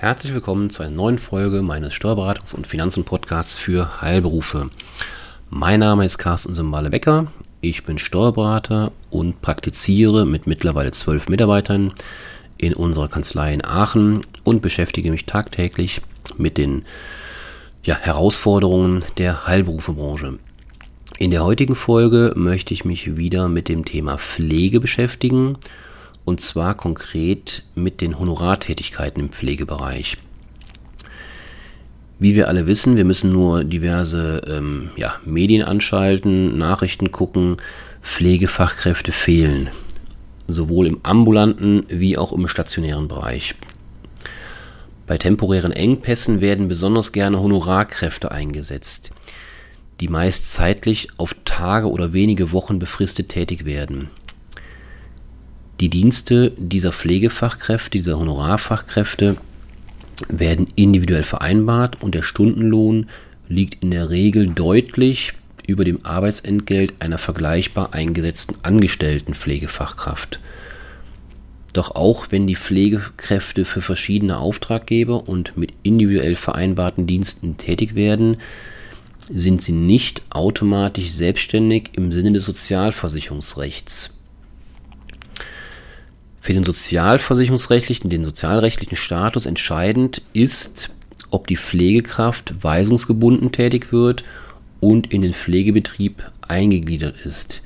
Herzlich willkommen zu einer neuen Folge meines Steuerberatungs- und Finanzen-Podcasts für Heilberufe. Mein Name ist Carsten Simbale-Becker. Ich bin Steuerberater und praktiziere mit mittlerweile zwölf Mitarbeitern in unserer Kanzlei in Aachen und beschäftige mich tagtäglich mit den ja, Herausforderungen der Heilberufebranche. In der heutigen Folge möchte ich mich wieder mit dem Thema Pflege beschäftigen und zwar konkret mit den Honorartätigkeiten im Pflegebereich. Wie wir alle wissen, wir müssen nur diverse ähm, ja, Medien anschalten, Nachrichten gucken, Pflegefachkräfte fehlen, sowohl im ambulanten wie auch im stationären Bereich. Bei temporären Engpässen werden besonders gerne Honorarkräfte eingesetzt, die meist zeitlich auf Tage oder wenige Wochen befristet tätig werden. Die Dienste dieser Pflegefachkräfte, dieser Honorarfachkräfte werden individuell vereinbart und der Stundenlohn liegt in der Regel deutlich über dem Arbeitsentgelt einer vergleichbar eingesetzten angestellten Pflegefachkraft. Doch auch wenn die Pflegekräfte für verschiedene Auftraggeber und mit individuell vereinbarten Diensten tätig werden, sind sie nicht automatisch selbstständig im Sinne des Sozialversicherungsrechts. Für den sozialversicherungsrechtlichen, den sozialrechtlichen Status entscheidend ist, ob die Pflegekraft weisungsgebunden tätig wird und in den Pflegebetrieb eingegliedert ist.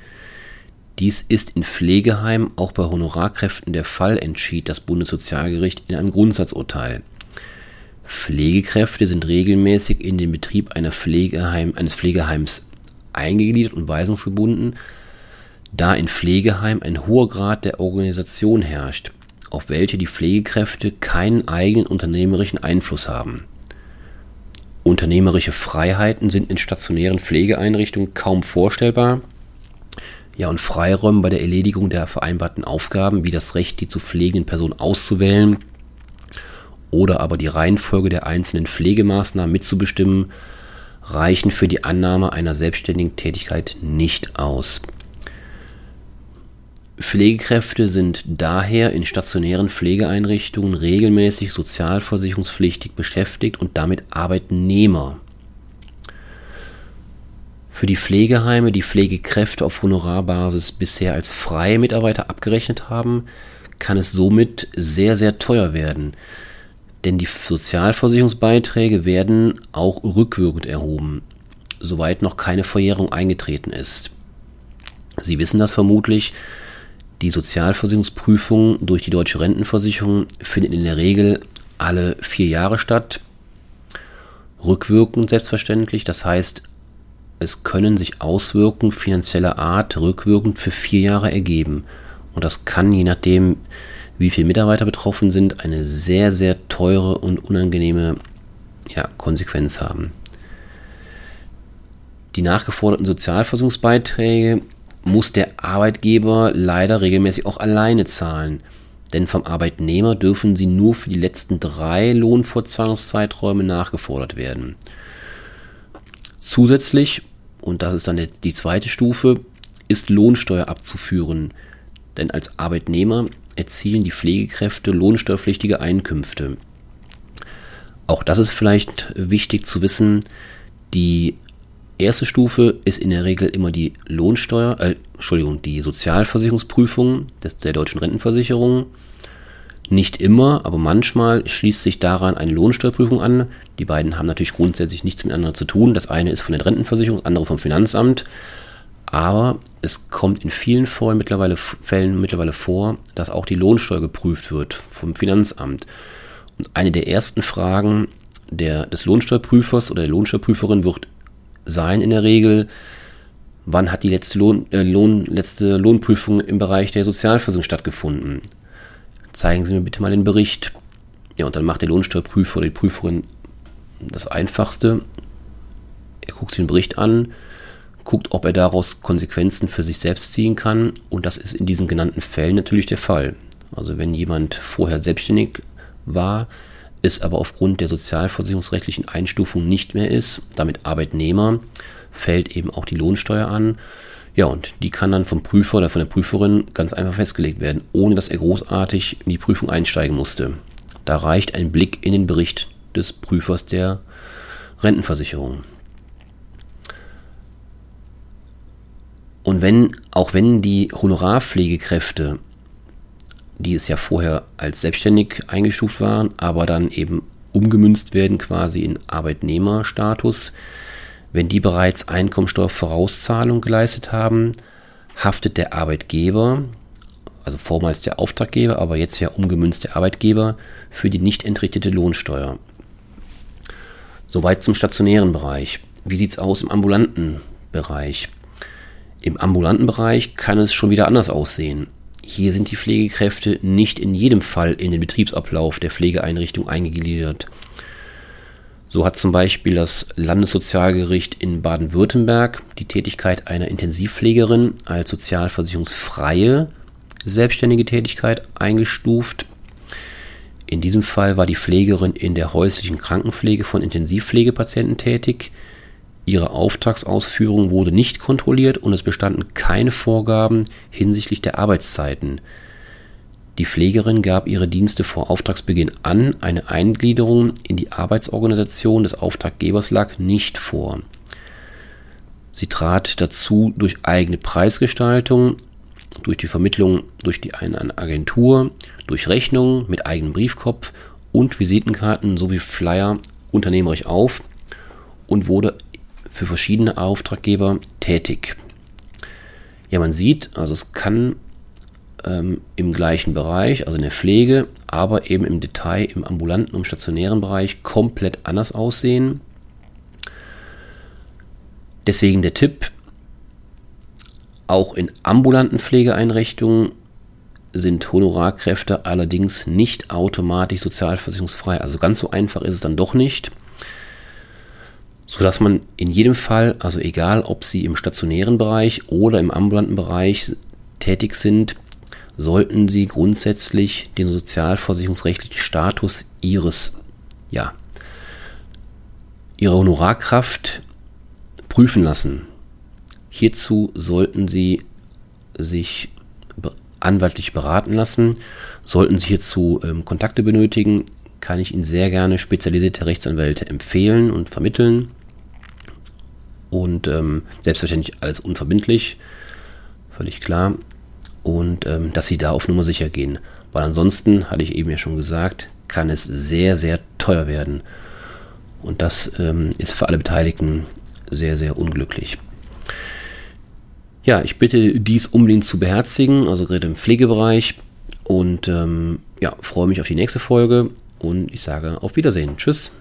Dies ist in Pflegeheimen auch bei Honorarkräften der Fall, entschied das Bundessozialgericht in einem Grundsatzurteil. Pflegekräfte sind regelmäßig in den Betrieb Pflegeheim, eines Pflegeheims eingegliedert und weisungsgebunden, da in Pflegeheimen ein hoher Grad der Organisation herrscht, auf welche die Pflegekräfte keinen eigenen unternehmerischen Einfluss haben. Unternehmerische Freiheiten sind in stationären Pflegeeinrichtungen kaum vorstellbar. Ja, und Freiräume bei der Erledigung der vereinbarten Aufgaben, wie das Recht, die zu pflegenden Person auszuwählen oder aber die Reihenfolge der einzelnen Pflegemaßnahmen mitzubestimmen, reichen für die Annahme einer selbstständigen Tätigkeit nicht aus. Pflegekräfte sind daher in stationären Pflegeeinrichtungen regelmäßig sozialversicherungspflichtig beschäftigt und damit Arbeitnehmer. Für die Pflegeheime, die Pflegekräfte auf Honorarbasis bisher als freie Mitarbeiter abgerechnet haben, kann es somit sehr, sehr teuer werden. Denn die Sozialversicherungsbeiträge werden auch rückwirkend erhoben, soweit noch keine Verjährung eingetreten ist. Sie wissen das vermutlich, die Sozialversicherungsprüfung durch die deutsche Rentenversicherung findet in der Regel alle vier Jahre statt. Rückwirkend selbstverständlich, das heißt, es können sich Auswirkungen finanzieller Art rückwirkend für vier Jahre ergeben. Und das kann, je nachdem, wie viele Mitarbeiter betroffen sind, eine sehr, sehr teure und unangenehme ja, Konsequenz haben. Die nachgeforderten Sozialversicherungsbeiträge muss der Arbeitgeber leider regelmäßig auch alleine zahlen. Denn vom Arbeitnehmer dürfen sie nur für die letzten drei Lohnfortzahlungszeiträume nachgefordert werden. Zusätzlich, und das ist dann die zweite Stufe, ist Lohnsteuer abzuführen. Denn als Arbeitnehmer erzielen die Pflegekräfte lohnsteuerpflichtige Einkünfte. Auch das ist vielleicht wichtig zu wissen. Die Erste Stufe ist in der Regel immer die Lohnsteuer, äh, Entschuldigung, die Sozialversicherungsprüfung des, der deutschen Rentenversicherung. Nicht immer, aber manchmal schließt sich daran eine Lohnsteuerprüfung an. Die beiden haben natürlich grundsätzlich nichts miteinander zu tun. Das eine ist von der Rentenversicherung, das andere vom Finanzamt. Aber es kommt in vielen Fällen mittlerweile, Fällen mittlerweile vor, dass auch die Lohnsteuer geprüft wird vom Finanzamt. Und eine der ersten Fragen der, des Lohnsteuerprüfers oder der Lohnsteuerprüferin wird sein in der Regel, wann hat die letzte, Lohn, äh, Lohn, letzte Lohnprüfung im Bereich der Sozialversicherung stattgefunden. Zeigen Sie mir bitte mal den Bericht. Ja, und dann macht der Lohnsteuerprüfer oder die Prüferin das Einfachste. Er guckt sich den Bericht an, guckt, ob er daraus Konsequenzen für sich selbst ziehen kann. Und das ist in diesen genannten Fällen natürlich der Fall. Also wenn jemand vorher selbstständig war, es aber aufgrund der sozialversicherungsrechtlichen Einstufung nicht mehr ist, damit Arbeitnehmer, fällt eben auch die Lohnsteuer an. Ja, und die kann dann vom Prüfer oder von der Prüferin ganz einfach festgelegt werden, ohne dass er großartig in die Prüfung einsteigen musste. Da reicht ein Blick in den Bericht des Prüfers der Rentenversicherung. Und wenn, auch wenn die Honorarpflegekräfte, die es ja vorher als selbstständig eingestuft waren, aber dann eben umgemünzt werden quasi in Arbeitnehmerstatus, wenn die bereits Einkommensteuervorauszahlung geleistet haben, haftet der Arbeitgeber, also vormals der Auftraggeber, aber jetzt ja umgemünzt der Arbeitgeber, für die nicht entrichtete Lohnsteuer. Soweit zum stationären Bereich. Wie sieht es aus im ambulanten Bereich? Im ambulanten Bereich kann es schon wieder anders aussehen. Hier sind die Pflegekräfte nicht in jedem Fall in den Betriebsablauf der Pflegeeinrichtung eingegliedert. So hat zum Beispiel das Landessozialgericht in Baden-Württemberg die Tätigkeit einer Intensivpflegerin als sozialversicherungsfreie selbstständige Tätigkeit eingestuft. In diesem Fall war die Pflegerin in der häuslichen Krankenpflege von Intensivpflegepatienten tätig. Ihre Auftragsausführung wurde nicht kontrolliert und es bestanden keine Vorgaben hinsichtlich der Arbeitszeiten. Die Pflegerin gab ihre Dienste vor Auftragsbeginn an, eine Eingliederung in die Arbeitsorganisation des Auftraggebers lag nicht vor. Sie trat dazu durch eigene Preisgestaltung, durch die Vermittlung durch die eine Agentur, durch Rechnungen mit eigenem Briefkopf und Visitenkarten sowie Flyer unternehmerisch auf und wurde für verschiedene Auftraggeber tätig. Ja, man sieht, also es kann ähm, im gleichen Bereich, also in der Pflege, aber eben im Detail im ambulanten und stationären Bereich komplett anders aussehen. Deswegen der Tipp, auch in ambulanten Pflegeeinrichtungen sind Honorarkräfte allerdings nicht automatisch sozialversicherungsfrei. Also ganz so einfach ist es dann doch nicht sodass man in jedem Fall, also egal ob Sie im stationären Bereich oder im ambulanten Bereich tätig sind, sollten Sie grundsätzlich den sozialversicherungsrechtlichen Status Ihres, ja, Ihrer Honorarkraft prüfen lassen. Hierzu sollten Sie sich anwaltlich beraten lassen. Sollten Sie hierzu ähm, Kontakte benötigen, kann ich Ihnen sehr gerne spezialisierte Rechtsanwälte empfehlen und vermitteln. Und ähm, selbstverständlich alles unverbindlich, völlig klar. Und ähm, dass Sie da auf Nummer sicher gehen. Weil ansonsten, hatte ich eben ja schon gesagt, kann es sehr, sehr teuer werden. Und das ähm, ist für alle Beteiligten sehr, sehr unglücklich. Ja, ich bitte dies unbedingt zu beherzigen, also gerade im Pflegebereich. Und ähm, ja, freue mich auf die nächste Folge und ich sage auf Wiedersehen. Tschüss.